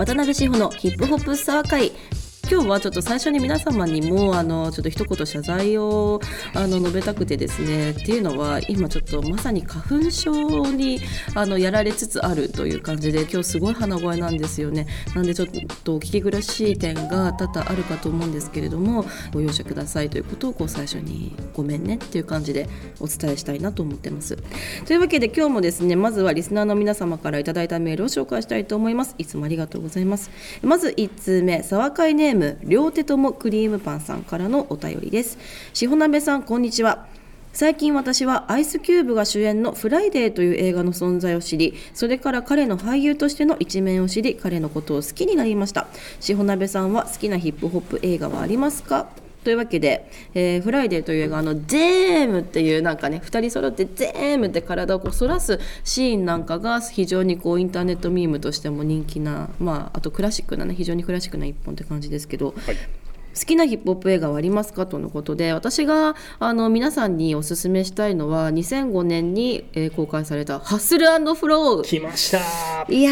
渡辺志保のヒップホップスター会今日はちょっと最初に皆様にもあのちょっと一言謝罪をあの述べたくてですねっていうのは今ちょっとまさに花粉症にあのやられつつあるという感じで今日すごい鼻声なんですよね。なんでちょっとお聞き苦しい点が多々あるかと思うんですけれどもご容赦くださいということをこう最初にごめんねっていう感じでお伝えしたいなと思ってます。というわけで今日もですねまずはリスナーの皆様からいただいたメールを紹介したいと思います。いつもありがとうございます。まず1通目茶話会ネーム両手ともクリームパンさんからのお便りです。しほなべさんこんにちは。最近私はアイスキューブが主演の「Friday」という映画の存在を知りそれから彼の俳優としての一面を知り彼のことを好きになりました。しほなべさんは好きなヒップホップ映画はありますか？というわけで、えー、 Friday という映画あのジェームっていうなんかね2人揃ってジェームって体をこう反らすシーンなんかが非常にこうインターネットミームとしても人気な、まあ、あとクラシックなね非常にクラシックな一本って感じですけど、はい。好きなヒップホップ映画はありますか？とのことで私があの皆さんにおすすめしたいのは2005年に、えー、公開された「ハッスルフロー」来ました。いや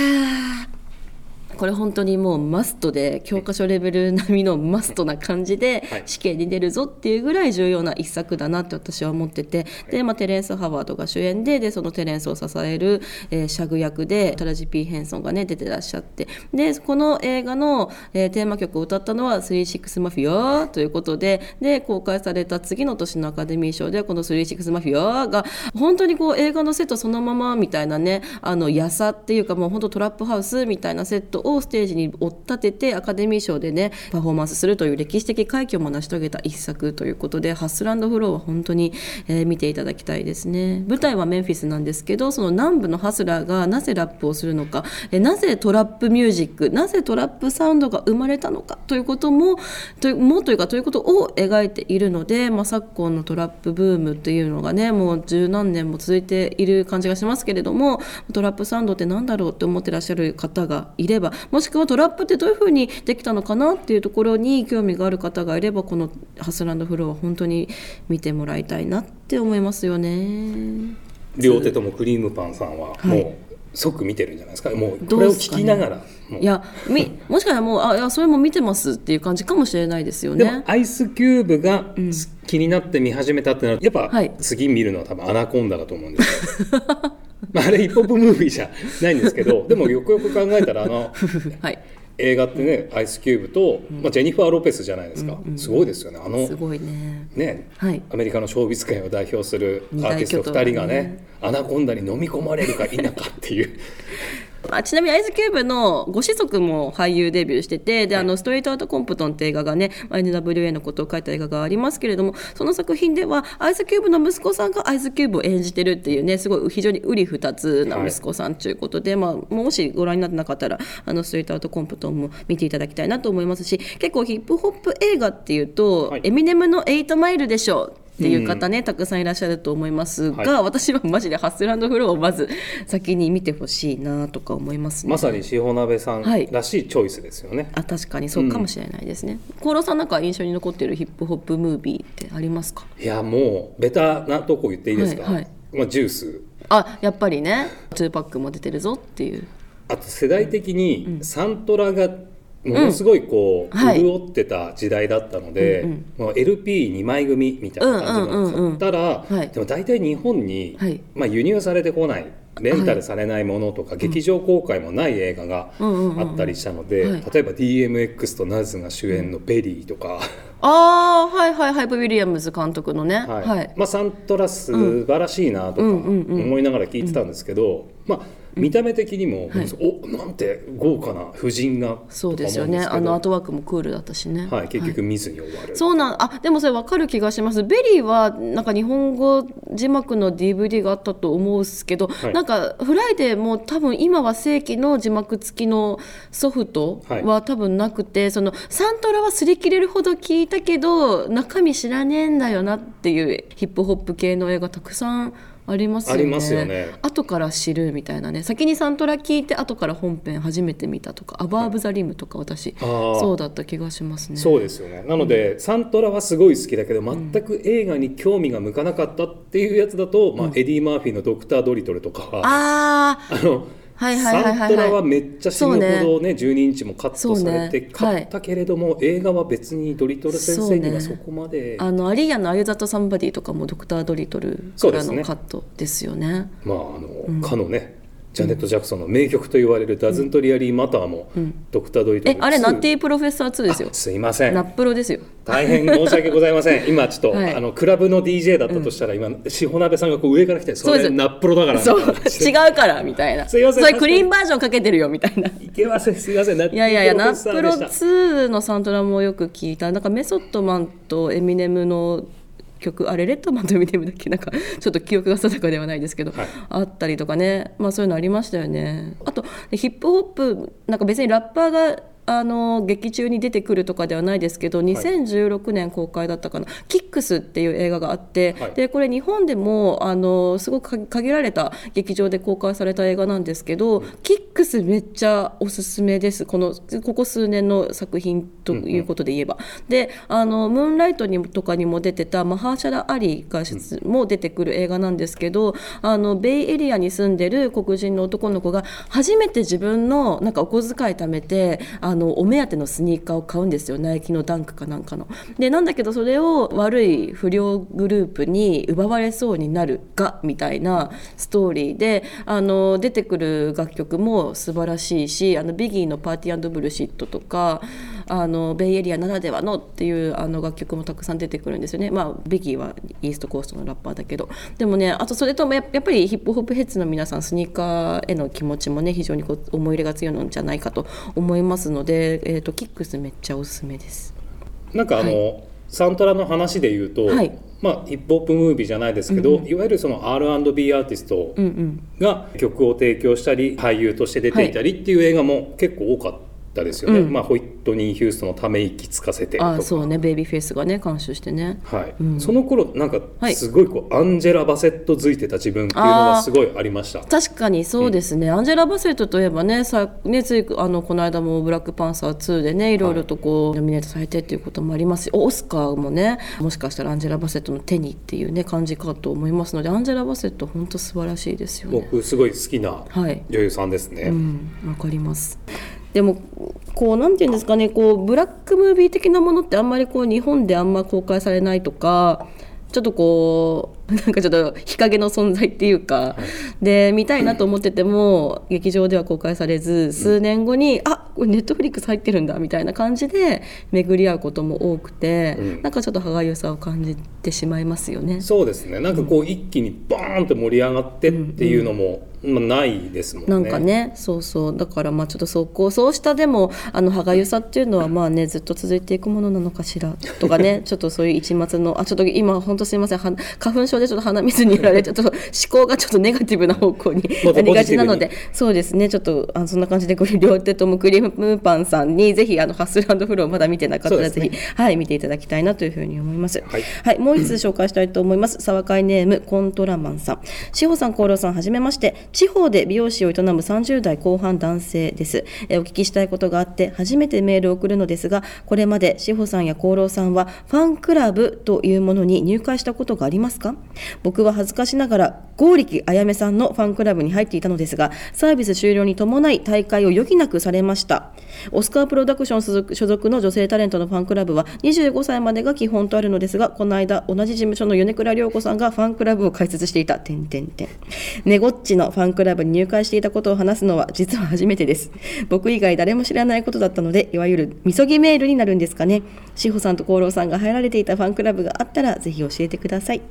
これ本当にもうマストで教科書レベル並みのマストな感じで試験に出るぞっていうぐらい重要な一作だなって私は思っててで、まあ、テレンス・ハワードが主演ででそのテレンスを支える、えー、シャグ役でタラジ・ピー・ヘンソンがね出てらっしゃって。でこの映画の、えー、テーマ曲を歌ったのは「36マフィア」ということでで公開された次の年のアカデミー賞でこの「36マフィア」が本当にこう映画のセットそのままみたいなねあのやさっていうかもう本当トラップハウスみたいなセットををステージに追っ立ててアカデミー賞でねパフォーマンスするという歴史的快挙も成し遂げた一作ということでハッスランドフローは本当に、えー、見ていただきたいですね。舞台はメンフィスなんですけどその南部のハスラーがなぜラップをするのか、えなぜトラップミュージックなぜトラップサウンドが生まれたのかということもというもというかということを描いているので、まあ、昨今のトラップブームっていうのがねもう十何年も続いている感じがしますけれどもトラップサウンドって何だろうって思ってらっしゃる方がいればもしくはトラップってどういうふうにできたのかなっていうところに興味がある方がいればこのHustle & Flow は本当に見てもらいたいなって思いますよね。両手ともクリームパンさんはもう、即見てるんじゃないですか？もうこれを聞きながら、ね、いやみもしかしたらもうあいやそれも見てますっていう感じかもしれないですよね。アイスキューブが気になって見始めたってなるとやっぱ、次見るのは多分アナコンダだと思うんですよ まあ、あれヒップホップムービーじゃないんですけど でもよくよく考えたらあの、はい、映画ってね、アイスキューブと、まあ、ジェニファー・ロペスじゃないですか、すごいですよね。あのすごいね。ね、はい、アメリカのショービス界を代表するアーティスト2人がね。アナコンダに飲み込まれるか否かっていうあちなみにアイスキューブのご子息も俳優デビューしててで、あの Straight Outta Compton って映画がね NWA のことを書いた映画がありますけれどもその作品ではアイスキューブの息子さんがアイスキューブを演じてるっていうねすごい非常にうり二つな息子さんということで、はい、まあ、もしご覧になってなかったらあの Straight Outta Compton も見ていただきたいなと思いますし結構ヒップホップ映画っていうと、はい、エミネムの「エイトマイル」でしょうっていう方ね、うん、たくさんいらっしゃると思いますが、はい、私はマジでハッスランドフローをまず先に見てほしいなとか思いますね。まさに塩鍋さんらしいチョイスですよね、はい、あ確かにそうかもしれないですね。厚労、うん、さんなんか印象に残っているヒップホップムービーってありますか？いやもうベタなとこ言っていいですか、はいはい、まあ、 Juice。あやっぱりね2パックも出てるぞっていう。あと世代的にサントラがものすごいこう、うん、潤ってた時代だったので、はい、もう LP2 枚組みたいな感じの買ったら、でも大体日本に、はい、まあ、輸入されてこないレンタルされないものとか、はい、劇場公開もない映画があったりしたので、例えば DMX とナズが主演の「Belly」とか。ああはいはいハイプ・ウィリアムズ監督のね、はい、はい、まあ、サントラ素晴らしいなとか思いながら聞いてたんですけど、まあ見た目的にも、はい、おなんて豪華な布陣がそうですよね。あのアートワークもクールだったしね。はい結局見ずに終わる、はい、そうなんあでもそれ分かる気がします。 Belly はなんか日本語字幕の DVD があったと思うんですけど、はい、なんか Friday も多分今は正規の字幕付きのソフトは多分なくて、はい、そのサントラは擦り切れるほど聞いたけど中身知らねえんだよなっていうヒップホップ系の映画たくさんありますよね。ありますよね。後から知るみたいなね。先にサントラ聞いて後から本編初めて見たとか、アバーブザリムとか私、そうだった気がしますね。そうですよね。なので、うん、サントラはすごい好きだけど全く映画に興味が向かなかったっていうやつだと、うん、まあエディ・マーフィーのドクター・ドリトルとかは、ああのサントラはめっちゃ死ぬほどねね。12インチもカットされて買ったけれども、映画は別にドリトル先生にはそこまで、あのアリーヤの「アユザとサンバディ」とかもドクター・ドリトルからのカットですよね。まああの、かのねジャネット・ジャクソンの名曲と言われる「ダズント・リアリー・マター」も、ドクター・ドリトルえあれナッティ・プロフェッサー2ですよ。すいません。ナップロですよ。大変申し訳ございません。今ちょっと、はい、あのクラブの DJ だったとしたら、今しほなべさんがこう上から来てそれナップロだからそう。違うからみたいな。すいません。それクリーンバージョンかけてるよみたいな。いけません。すいません。いやいやいやナップロ2のサントラもよく聞いた。なんかメソッドマンとエミネムの曲あれレッドマンと見てみだっけなんか ちょっと記憶が定かではないですけど、はい、あったりとかね。まあそういうのありましたよね。あとヒップホップなんか別にラッパーがあの劇中に出てくるとかではないですけど2016年公開だったかな「キックス」っていう映画があって、はい、でこれ日本でもあのすごく限られた劇場で公開された映画なんですけど、うん、キックスめっちゃおすすめです。このここ数年の作品ということで言えば。うんうん、であのムーンライトにとかにも出てたマハーシャラ・アリがも出てくる映画なんですけどあのベイエリアに住んでる黒人の男の子が初めて自分のなんかお小遣い貯めてあののお目当てのスニーカーを買うんですよナイキのダンクかなんかの。でなんだけどそれを悪い不良グループに奪われそうになるがみたいなストーリーであの出てくる楽曲も素晴らしいしあのビギーの「パーティーブルシット」とかあのベイエリアならではのっていうあの楽曲もたくさん出てくるんですよね。まあビギーはイーストコーストのラッパーだけど。でもねあとそれともやっぱりヒップホップヘッズの皆さんスニーカーへの気持ちもね非常にこう思い入れが強いのじゃないかと思いますので、えーと、キックスめっちゃおすすめです。なんかあの、はい、サントラの話で言うと、はい、まあ、ヒップホップムービーじゃないですけど、うんうん、いわゆるその R&B アーティストが曲を提供したり俳優として出ていたりっていう映画も結構多かったですよね、うん、まあ、ホイットニー・ヒューストのため息つかせてあそうね。ベイビーフェイスがね監修してね。はい、うん、その頃なんかすごいこう、はい、アンジェラ・バセットづいてた自分っていうのがすごいありました。確かにそうですね、うん、アンジェラ・バセットといえばねさねついあのこの間も「ブラックパンサー2」でねいろいろとこう、はい、ノミネートされてっていうこともありますしオスカーもねもしかしたらアンジェラ・バセットの手にっていうね感じかと思いますのでアンジェラ・バセット本当素晴らしいですよね。僕すごい好きな女優さんですね。わ、はい、うん、かりますでもこうなんていうんですかねこうブラックムービー的なものってあんまりこう日本であんま公開されないとかちょっとこうなんかちょっと日陰の存在っていうか、はい、で見たいなと思ってても劇場では公開されず数年後に、うん、あこれネットフリックス入ってるんだみたいな感じで巡り合うことも多くて、うん、なんかちょっと歯がゆさを感じてしまいますよね。そうですね。なんかこう一気にバーンと盛り上がってっていうのも、まあ、ないですもんね。なんかね。そうそう。だからまあちょっとそこそうしたでもあの歯がゆさっていうのはまあねずっと続いていくものなのかしらとかね。ちょっとそういう一末のあちょっと今本当すいません。花粉症でちょっと鼻水にやられ ちょっと思考がちょっとネガティブな方向になりがちなので。そうですね。ちょっとあそんな感じでこれ両手ともクリームパンさんにぜひあのハッスルフローまだ見てなかったらぜひ、ね、はい見ていただきたいなというふうに思います。はい、はい、もう一つ紹介したいと思います。沢会ネームコントラマンさん。志保さん、厚労さんはじめまして。地方で美容師を営む30代後半男性です。えお聞きしたいことがあって初めてメールを送るのですが、これまで志保さんや厚労さんはファンクラブというものに入会したことがありますか？僕は恥ずかしながら剛力あやめさんのファンクラブに入っていたのですが、サービス終了に伴い大会を余儀なくされました。オスカープロダクション所属の女性タレントのファンクラブは25歳までが基本とあるのですが、この間同じ事務所の米倉涼子さんがファンクラブを開設していた。点点点。ネゴッチのファンクラブに入会していたことを話すのは実は初めてです。僕以外誰も知らないことだったので、いわゆるみそぎメールになるんですかね。志保さんと厚労さんが入られていたファンクラブがあったら、ぜひ教えてください。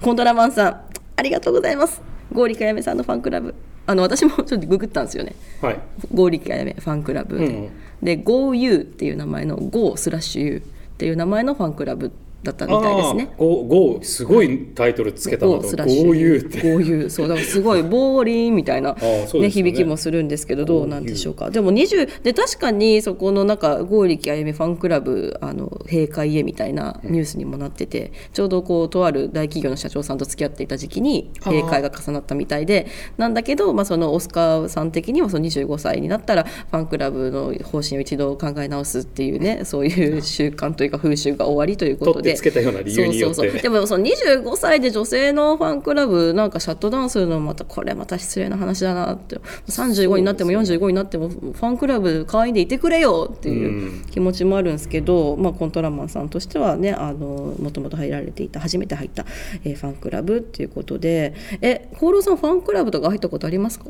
コントラマンさん、ありがとうございます。ゴーリカヤメさんのファンクラブ。あの私も ちょっとググったんですよね。はい。ゴーリカヤメファンクラブで。うん、で、GoYou っていう名前の Go スラッシュ U っていう名前のファンクラブだったみたいですね。ゴゴすごいタイトルつけたのと、ゴーユーって。ゴーユー、そうだからすごいボーリンみたいなね、ね響きもするんですけどどうなんでしょうか。でも20で確かにそこのなんか剛力あゆみファンクラブあの閉会へみたいなニュースにもなってて、ちょうどこうとある大企業の社長さんと付き合っていた時期に閉会が重なったみたいで、なんだけどまあそのオスカーさん的にはその25歳になったらファンクラブの方針を一度考え直すっていうね、そういう習慣というか風習が終わりということで。つけたような理由によって。そうそうでもその25歳で女性のファンクラブなんかシャットダウンするのもまたこれまた失礼な話だなって。35になっても45になってもファンクラブ会員でいてくれよっていう気持ちもあるんですけど、まあ、コントラマンさんとしてはねあのもともと入られていた初めて入った、えー、ファンクラブっていうことで。え厚労さんファンクラブとか入ったことありますか？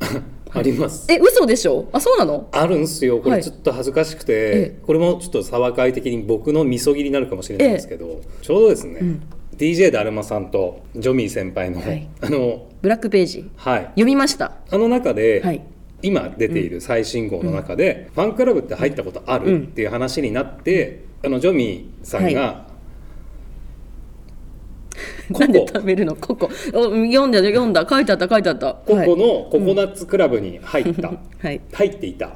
あります。え、嘘でしょ？あ、そうなの？あるんですよ。これちょっと恥ずかしくて、はい、これもちょっと沢会的に僕のみそぎになるかもしれないんですけど、ちょうどですね、うん、DJ だるまさんとジョミー先輩の、はい、あの、ブラックページ、はい、読みました。あの中で、はい、今出ている最新号の中で、うん、ファンクラブって入ったことあるっていう話になって、あのジョミーさんが、なんで食べるの？ココ。読んだ読んだ。書いてあった書いてあった。ココのココナッツクラブに入った、はい、入っていた、っ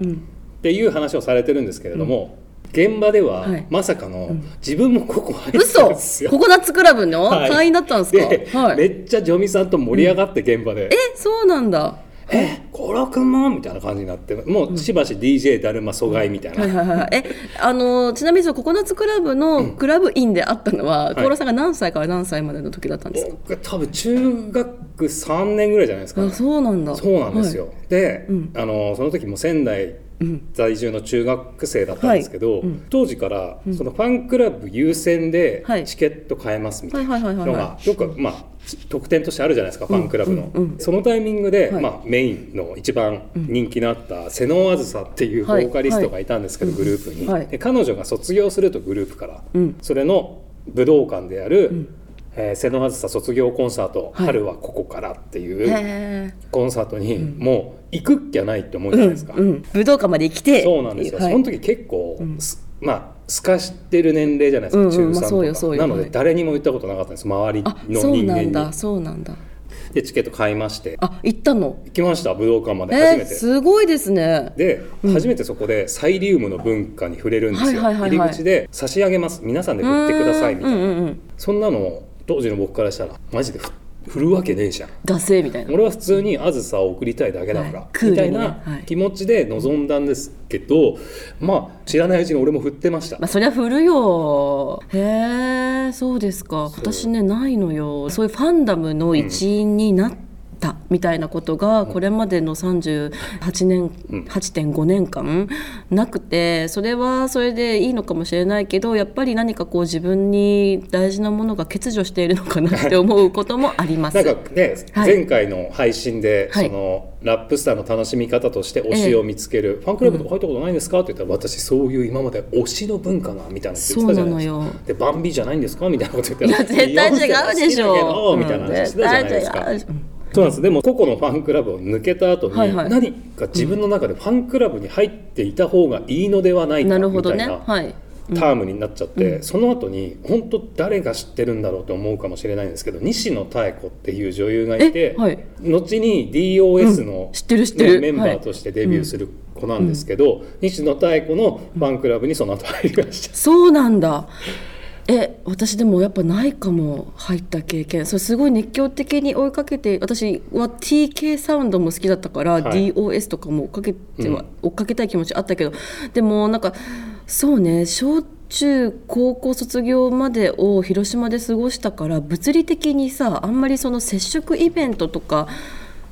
ていう話をされてるんですけれども、現場では、まさかの、自分もここ入ってたんですよ。ココナッツクラブの？会員だったんですか、めっちゃジョミさんと盛り上がって現場で、えそうなんだえ？コロ君もみたいな感じになってもうしばし DJ だるま疎外みたいな、はいはいはい、えあのちなみにそのココナッツクラブのクラブインであったのは、うん、コロさんが何歳から何歳までの時だったんですか、僕多分中学3年ぐらいじゃないですか、ね、あそうなんだ。そうなんですよ、はい、で、うん、あのその時も仙台在住の中学生だったんですけど、当時からそのファンクラブ優先でチケット買えますみたいなのがよくまあ特典としてあるじゃないですかファンクラブの、そのタイミングで、はい、まあ、メインの一番人気のあった瀬能あずさっていうボーカリストがいたんですけど、はい、グループに、はい、で彼女が卒業するとグループから、うん、それの武道館である、うんえー、瀬能あずさ卒業コンサート、春はここから」っていうコンサートにもう行くっきゃないって思うじゃないですか、うんうん、武道館まで来て。そうなんですよ、その時結構、まあすかしてる年齢じゃないですか、中3とか、まあ、なので誰にも言ったことなかったんです。周りの人間にだ。そうなんだ。でチケット買いまして。あ行ったの？行きました武道館まで。初めて、えー、すごいですね。で、うん、初めてそこでサイリウムの文化に触れるんですよ、入り口で差し上げます。皆さんで振ってくださいみたいな、うんうんうん、そんなの当時の僕からしたらマジで振るわけねえじゃん。惰性みたいな。俺は普通にあずさを送りたいだけだから、はい、みたいな気持ちで臨んだんですけど、はい、まあ知らないうちに俺も振ってました。まあそりゃ振るよ。へえそうですか。私ねないのよ。そういうファンダムの一員になって、うんたみたいなことがこれまでの38年、8.5年間なくてそれはそれでいいのかもしれないけどやっぱり何かこう自分に大事なものが欠如しているのかなって思うこともあります。なんかね、はい、前回の配信で、はい、そのラップスターの楽しみ方として推しを見つける、ええ、ファンクラブとか入ったことないんですか、って言ったら私そういう今まで推しの文化がみたいなこと言ってたじゃないですか。でバンビじゃないんですか？みたいなこと言ったらいや絶対違うでしょみたいな話してたじゃないですか。そうなんです。でも個々のファンクラブを抜けた後に、はいはい、何か自分の中でファンクラブに入っていた方がいいのではないかみたいな、ね。はい、タームになっちゃって、うん、その後に本当誰が知ってるんだろうと思うかもしれないんですけど西野妙子っていう女優がいて、はい、後に DOS の、ね、メンバーとしてデビューする子なんですけど、うん、西野妙子のファンクラブにその後入りました。そうなんだえ私でもやっぱないかも入った経験。それすごい熱狂的に追いかけて私は TK サウンドも好きだったから、はい、DOS とかも追っかけては、うん、追っかけたい気持ちあったけどでもなんかそうね小中高校卒業までを広島で過ごしたから物理的にさあんまりその接触イベントとか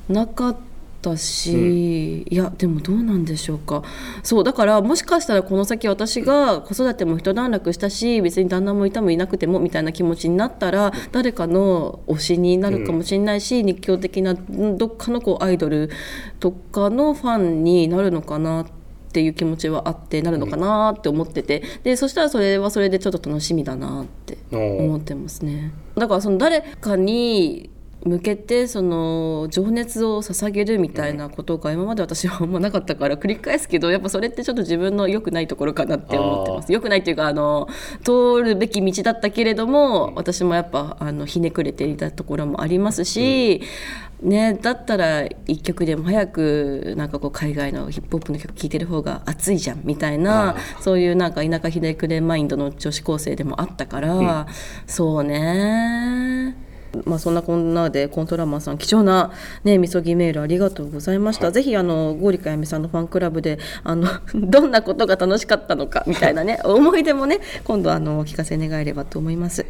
なかったったし、うん、いやでもどうなんでしょうか。そうだからもしかしたらこの先私が子育ても一段落したし別に旦那もいたもいなくてもみたいな気持ちになったら誰かの推しになるかもしれないし、うん、熱狂的などっかのこうアイドルとかのファンになるのかなっていう気持ちはあってなるのかなって思ってて。でそしたらそれはそれでちょっと楽しみだなって思ってますね。だからその誰かに向けてその情熱を捧げるみたいなことが今まで私はあんまなかったから繰り返すけどやっぱそれってちょっと自分の良くないところかなって思ってます。良くないっていうかあの通るべき道だったけれども私もやっぱあのひねくれていたところもありますし、ね、だったら一曲でも早くなんかこう海外のヒップホップの曲聴いてる方が熱いじゃんみたいなそういうなんか田舎ひねくれマインドの女子高生でもあったから、うん、そうねまあ、そんなこんなでコントラマンさん貴重な、ね、みそぎメールありがとうございました、はい、ぜひあのゴーリカやめさんのファンクラブであの どんなことが楽しかったのかみたいなね 思い出もね今度あのお聞かせ願えればと思います。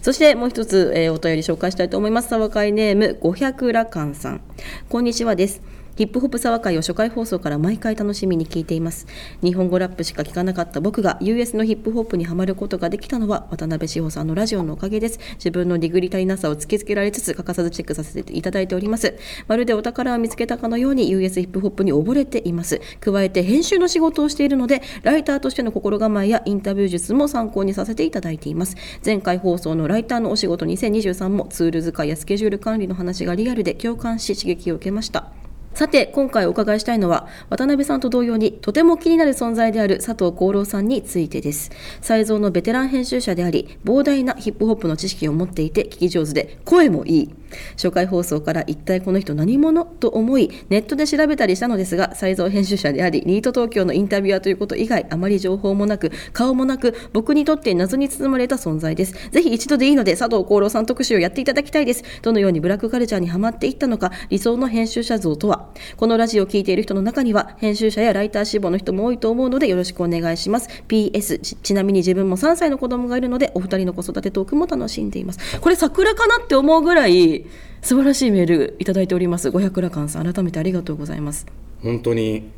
そしてもう一つ、えー、お便り紹介したいと思います。沢会ネーム500ラカンさん。こんにちはですヒップホップ沢会を初回放送から毎回楽しみに聞いています。日本語ラップしか聞かなかった僕が US のヒップホップにはまることができたのは渡辺志保さんのラジオのおかげです。自分のディグリ足りなさを突きつけられつつ欠かさずチェックさせていただいております。まるでお宝を見つけたかのように US ヒップホップに溺れています。加えて編集の仕事をしているのでライターとしての心構えやインタビュー術も参考にさせていただいています。前回放送のライターのお仕事2023もツール使いやスケジュール管理の話がリアルで共感し刺激を受けました。さて今回お伺いしたいのは渡辺さんと同様にとても気になる存在である佐藤幸郎さんについてです。才蔵のベテラン編集者であり膨大なヒップホップの知識を持っていて聞き上手で声もいい。初回放送から一体この人何者と思いネットで調べたりしたのですが才蔵編集者でありニート東京のインタビュアーということ以外あまり情報もなく顔もなく僕にとって謎に包まれた存在です。ぜひ一度でいいので佐藤幸郎さん特集をやっていただきたいです。どのようにブラックカルチャーにはまっていったのか理想の編集者像とは。このラジオを聴いている人の中には編集者やライター志望の人も多いと思うのでよろしくお願いします。PS ちちなみに自分も3歳の子供がいるのでお二人の子育てトークも楽しんでいます。これ桜かなって思うぐらい素晴らしいメールいただいております。五百羅漢さん改めてありがとうございます。本当に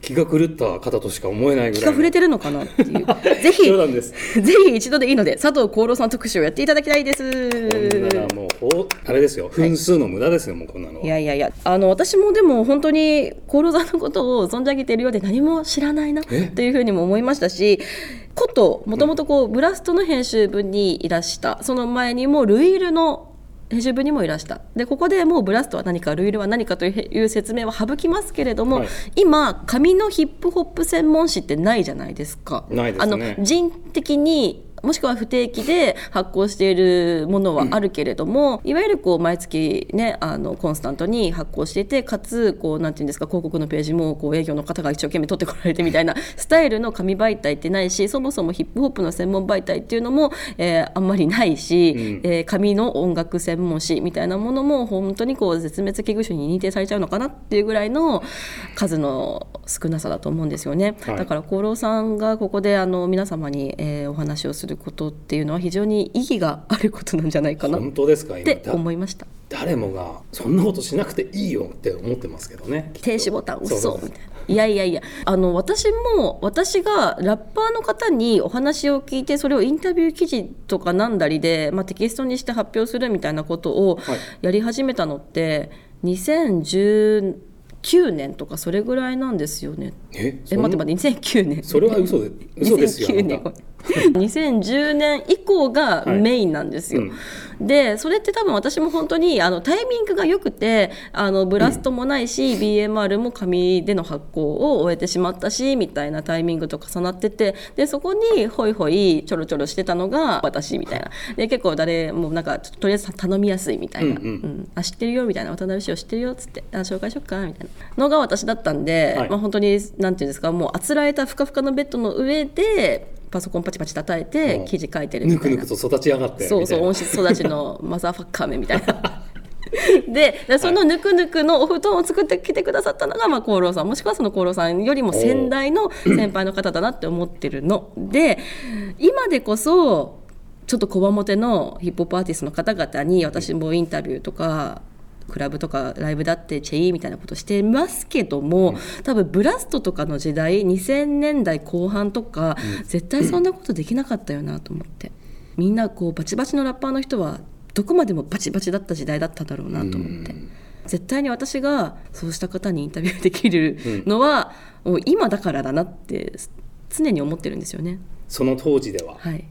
気が狂った方としか思えないぐらい気が触れてるのかなっていう。ぜひ ぜひ一度でいいので佐藤幸郎さん特集をやっていただきたいです。もうあれですよ。分数の無駄ですよ、はい、もうこんなのいやいやいやあの私もでも本当に幸郎さんのことを存じ上げているようで何も知らないなというふうにも思いましたしこともともとこうブラストの編集部にいらしたその前にもルイルの編集部にもいらした。でここでもうブラストは何かルイルは何かという説明は省きますけれども、はい、今紙のヒップホップ専門誌ってないじゃないですか。ないですね、あの人的にもしくは不定期で発行しているものはあるけれども、うん、いわゆるこう毎月ねあのコンスタントに発行していてかつこうなんていうんですか広告のページもこう営業の方が一生懸命取ってこられてみたいな スタイルの紙媒体ってないしそもそもヒップホップの専門媒体っていうのも、えー、あんまりないし、うん、えー、紙の音楽専門誌みたいなものも本当にこう絶滅危惧種に認定されちゃうのかなっていうぐらいの数の少なさだと思うんですよね。はい、だから厚労さんがここであの皆様に、えー、お話をするることっていうのは非常に意義があることなんじゃないかな本当ですかって思いました。誰もがそんなことしなくていいよって思ってますけどね停止ボタン押そうみたいな。いやいやいや。あの私も私がラッパーの方にお話を聞いてそれをインタビュー記事とかなんだりで、まあ、テキストにして発表するみたいなことをやり始めたのって、はい、2010 9年とかそれぐらいなんですよね。ええ待って待って2009年。それは嘘で嘘ですよ。2009年2010年以降がメインなんですよ。はいうん、でそれって多分私も本当にあのタイミングが良くてあのブラストもないし、うん、BMR も紙での発行を終えてしまったしみたいなタイミングと重なっててでそこにホイホイちょろちょろしてたのが私みたいな。で結構誰もなんかとりあえず頼みやすいみたいな、うん、うん、あ知ってるよみたいな。渡辺氏を知ってるよっつって。あ紹介しよっかみたいな。のが私だったんで、はい、まあ、本当になんていうんですかもうあつらえたふかふかのベッドの上でパソコンパチパチ叩いて記事書いてるみたいな。ぬくぬくと育ち上がってそうそう温室育ちのマザーファッカーめみたいな。でそのぬくぬくのお布団を作ってきてくださったのが、まあ、厚労さん。もしくはその厚労さんよりも先代の先輩の方だなって思ってるの。で今でこそちょっとこわもてのヒップホップアーティストの方々に私もインタビューとかクラブとかライブだってチェイみたいなことしてますけども、多分ブラストとかの時代2000年代後半とか、絶対そんなことできなかったよなと思って。みんなこうバチバチのラッパーの人はどこまでもバチバチだった時代だっただろうなと思って。絶対に私がそうした方にインタビューできるのは、もう今だからだなって常に思ってるんですよね。その当時では、はい、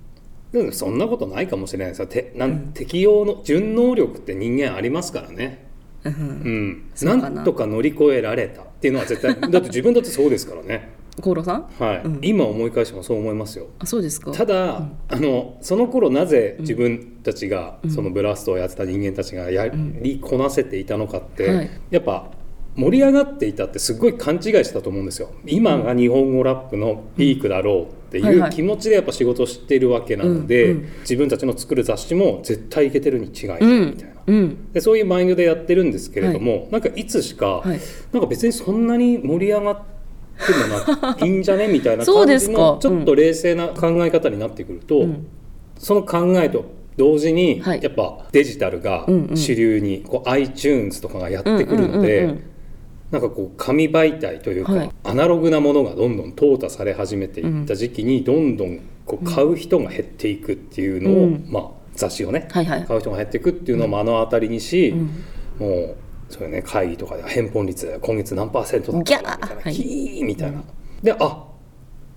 でもそんなことないかもしれないですよてなん、うん、適用の順能力って人間ありますからね。うん、な。んとか乗り越えられたっていうのは絶対 だって自分だってそうですからね。コーさん、はい、うん、今思い返してもそう思いますよ。あそうですか？ただ、うん、あのその頃なぜ自分たちが、うん、そのブラストをやってた人間たちがやりこなせていたのかって、はい、やっぱ盛り上がっていたってすごい勘違いしたと思うんですよ。今が日本語ラップのピークだろうっていう気持ちでやっぱ仕事してるわけなので、自分たちの作る雑誌も絶対いけてるに違いないみたいな、うん、でそういうマインドでやってるんですけれども、はい、なんかいつしか、はい、なんか別にそんなに盛り上がってもないいんじゃねみたいな 感じのちょっと冷静な考え方になってくると、うん、その考えと同時に、やっぱデジタルが主流に、こう iTunes とかがやってくるので。なんかこう紙媒体というか、はい、アナログなものがどんどん淘汰され始めていった時期に、どんどんこう買う人が減っていくっていうのを、うん、まあ、雑誌をね、はいはい、買う人が減っていくっていうのを目の当たりにし、うん、もうそういうね会議とかで返本率今月何パーセントだったみたいな、はい、キー！みたいな、であ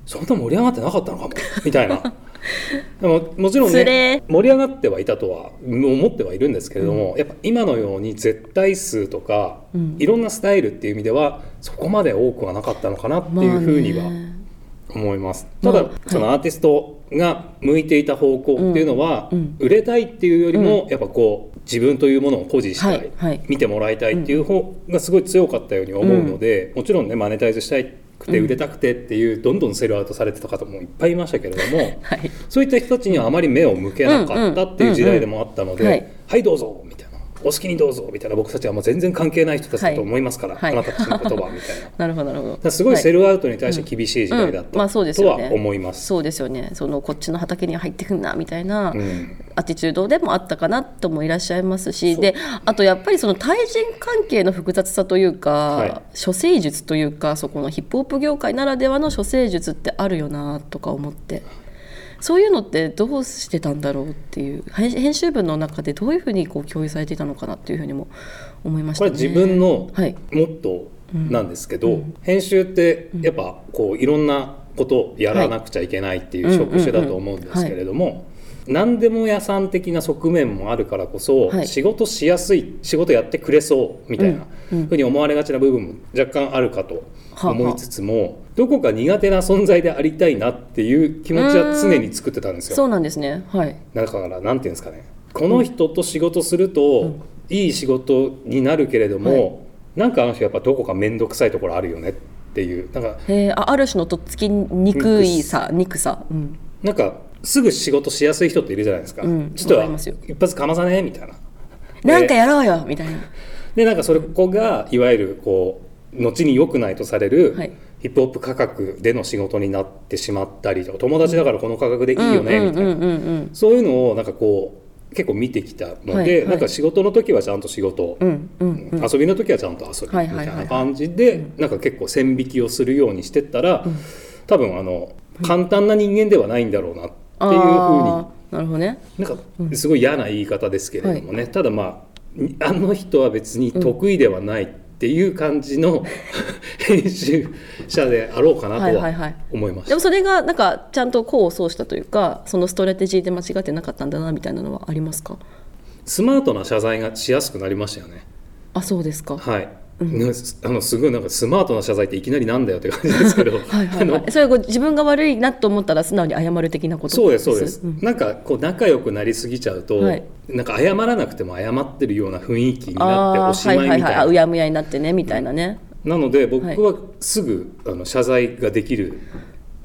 そんな盛り上がってなかったのかも。みたいな でももちろんね盛り上がってはいたとは思ってはいるんですけれども、うん、やっぱ今のように絶対数とか、うん、いろんなスタイルっていう意味ではそこまで多くはなかったのかなっていうふうには思います。ただ、そのアーティストが向いていた方向っていうのは、売れたいっていうよりも、やっぱこう自分というものを誇示したい、はい。はい、見てもらいたいっていう方がすごい強かったように思うので、もちろんねマネタイズしたいくて売れたくてっていう、どんどんセルアウトされてた方もいっぱいいましたけれども、はい、そういった人たちにはあまり目を向けなかったっていう時代でもあったので、はいどうぞみたいな。お好きにどうぞみたいな。僕たちはもう全然関係ない人たちだと思いますから、はい、あなたたちの言葉みたいな。なるほどなるほど。すごいセルアウトに対して厳しい時代だった、まあそうですとは思います。そうですよね。そのこっちの畑に入ってくんなみたいな、アティチュードでもあったかなともいらっしゃいますし。であとやっぱりその対人関係の複雑さというか、はい、処世術というかそこのヒップホップ業界ならではの処世術ってあるよなとか思って。そういうのってどうしてたんだろうっていう編集部の中でどういうふうにこう共有されていたのかなっていうふうにも思いました、ね、これ自分のモットーなんですけど、はいうん、編集ってやっぱこういろんなことをやらなくちゃいけないっていう職種だと思うんですけれども。何でも屋さん的な側面もあるからこそ、はい、仕事しやすい仕事やってくれそうみたいなふうに思われがちな部分も若干あるかと思いつつも、どこか苦手な存在でありたいなっていう気持ちは常に作ってたんですよ。そうなんですね、はい、だからなんていうんですかね。この人と仕事すると、いい仕事になるけれども、はい、なんかあの人やっぱどこか面倒くさいところあるよねっていう。なんかあある種のとっつきにくいさ憎さ、うん、なんかすぐ仕事しやすい人っているじゃないですか、うん、ちょっと一発かまさねみたいな。なんかやろうよ！みたいな。でなんかそれこがいわゆるこう後に良くないとされる、ヒップホップ価格での仕事になってしまったりとか友達だからこの価格でいいよね？みたいな。そういうのをなんかこう結構見てきたので、はいはい、なんか仕事の時はちゃんと仕事、うんうんうん、遊びの時はちゃんと遊びみたいな感じでなんか結構線引きをするようにしてったら、うん、多分あの簡単な人間ではないんだろうなっていうふうに。なるほどね。なんかすごい嫌な言い方ですけれどもね、はい、ただまああの人は別に得意ではない、うんっていう感じの 編集者であろうかなとは思います、でもそれがなんかちゃんと功を奏したというかそのストラテジーで間違ってなかったんだなみたいなのはありますか？スマートな謝罪がしやすくなりましたよね。あそうですか。はいうん、あのすごいなんかスマートな謝罪っていきなりなんだよって感じですけど。はいはい、はい、それは自分が悪いなと思ったら素直に謝る的なことそうですそうです、うん、なんかこう仲良くなりすぎちゃうと、はい、なんか謝らなくても謝ってるような雰囲気になっておしまいみたいな、はいはい、うやむやになってねみたいなね、なので僕はすぐ、あの謝罪ができる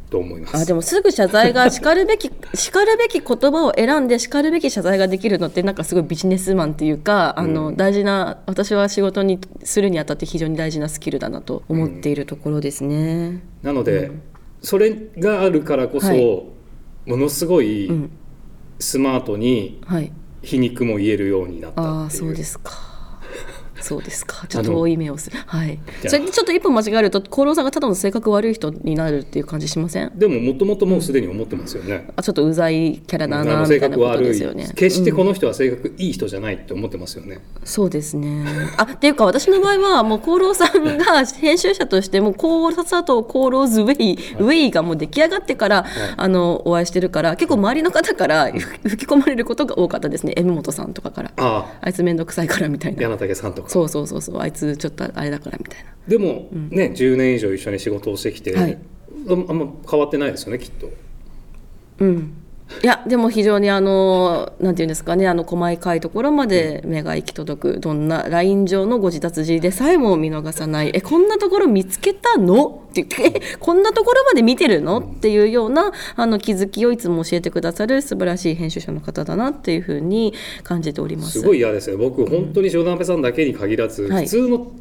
と思います。あでもすぐ謝罪が しかるべきしかるべき言葉を選んでしかるべき謝罪ができるのってなんかすごいビジネスマンっていうか、うん、あの大事な私は仕事にするにあたって非常に大事なスキルだなと思っているところですね。うん、なので、うん、それがあるからこそ、はい、ものすごいスマートに皮肉も言えるようになったっていう。あそうですかそうですか。ちょっと多い目をする。はい。それでちょっと一歩間違えると厚労さんがただの性格悪い人になるっていう感じしません？でももともともうすでに思ってますよね、うん、あちょっとうざいキャラだなみたいなことですよね。決してこの人は性格いい人じゃないって思ってますよね、うん、そうですね。あっていうか私の場合はもう厚労さんが編集者としても考察と厚労ズウェイ、はい、ウェイがもう出来上がってから、はい、あのお会いしてるから結構周りの方から吹き込まれることが多かったですね。M 本さんとかから。ああ。いつ面倒くさいからみたいな。柳武さんとかそうそうそうそうあいつちょっとあれだからみたいな。でも、うん、ね10年以上一緒に仕事をしてきて、はい、あんま変わってないですよねきっと。うんいやでも非常にあのなんていうんですかねあの細かいところまで目が行き届くどんなライン上のご自達字でさえも見逃さない。えこんなところ見つけたの？ってえこんなところまで見てるの？っていうようなあの気づきをいつも教えてくださる素晴らしい編集者の方だなっていうふうに感じております。すごい嫌ですね僕本当に塩鍋さんだけに限らず、うん、普通の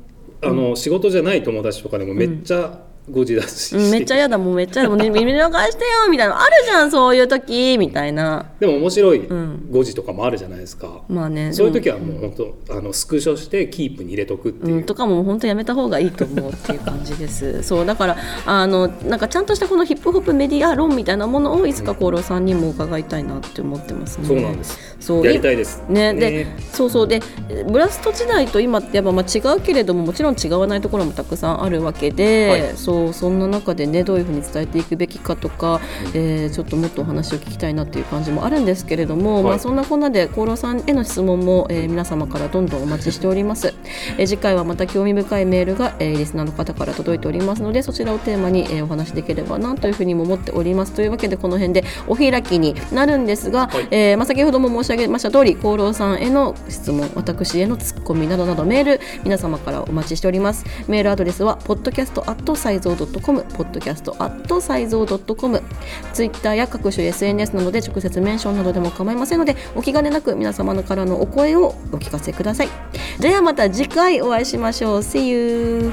あの、仕事じゃない友達とかでもめっちゃ、誤字脱し、めっちゃ嫌だもうめっちゃ嫌だ。もう、ね、耳逃してよみたいな。あるじゃんそういう時。みたいな。でも面白い誤字とかもあるじゃないですか、うん、まあねそういう時はもう本当、うん、あのスクショしてキープに入れとくっていう、うん、とかも本当やめた方がいいと思うっていう感じです。そうだからあのなんかちゃんとしたこのヒップホップメディア論みたいなものをいつか厚労さんにも伺いたいなって思ってますね、そうなんです。そう。やりたいです。ねでそうそう。でブラスト時代と今ってやっぱまあ違うけれどももちろん違わないところもたくさんあるわけで、はい、そうそんな中でねどういうふうに伝えていくべきかとか、えー、ちょっともっとお話を聞きたいなっていう感じもあるんですけれども、はい、まあ、そんなこんなで厚労さんへの質問も、えー、皆様からどんどんお待ちしております、えー、次回はまた興味深いメールが、えー、リスナーの方から届いておりますのでそちらをテーマに、えー、お話しできればなというふうにも思っております。というわけでこの辺でお開きになるんですが、はい、えー、まあ、先ほども申し上げました通り厚労さんへの質問私へのツッコミなどなどメール皆様からお待ちしております。メールアドレスは podcast.sizeo.com podcast トアットサイゾー .com ツイッターや各種 SNS などで直接メンションなどでも構いませんのでお気兼ねなく皆様のからのお声をお聞かせください。ではまた次回お会いしましょう。See you!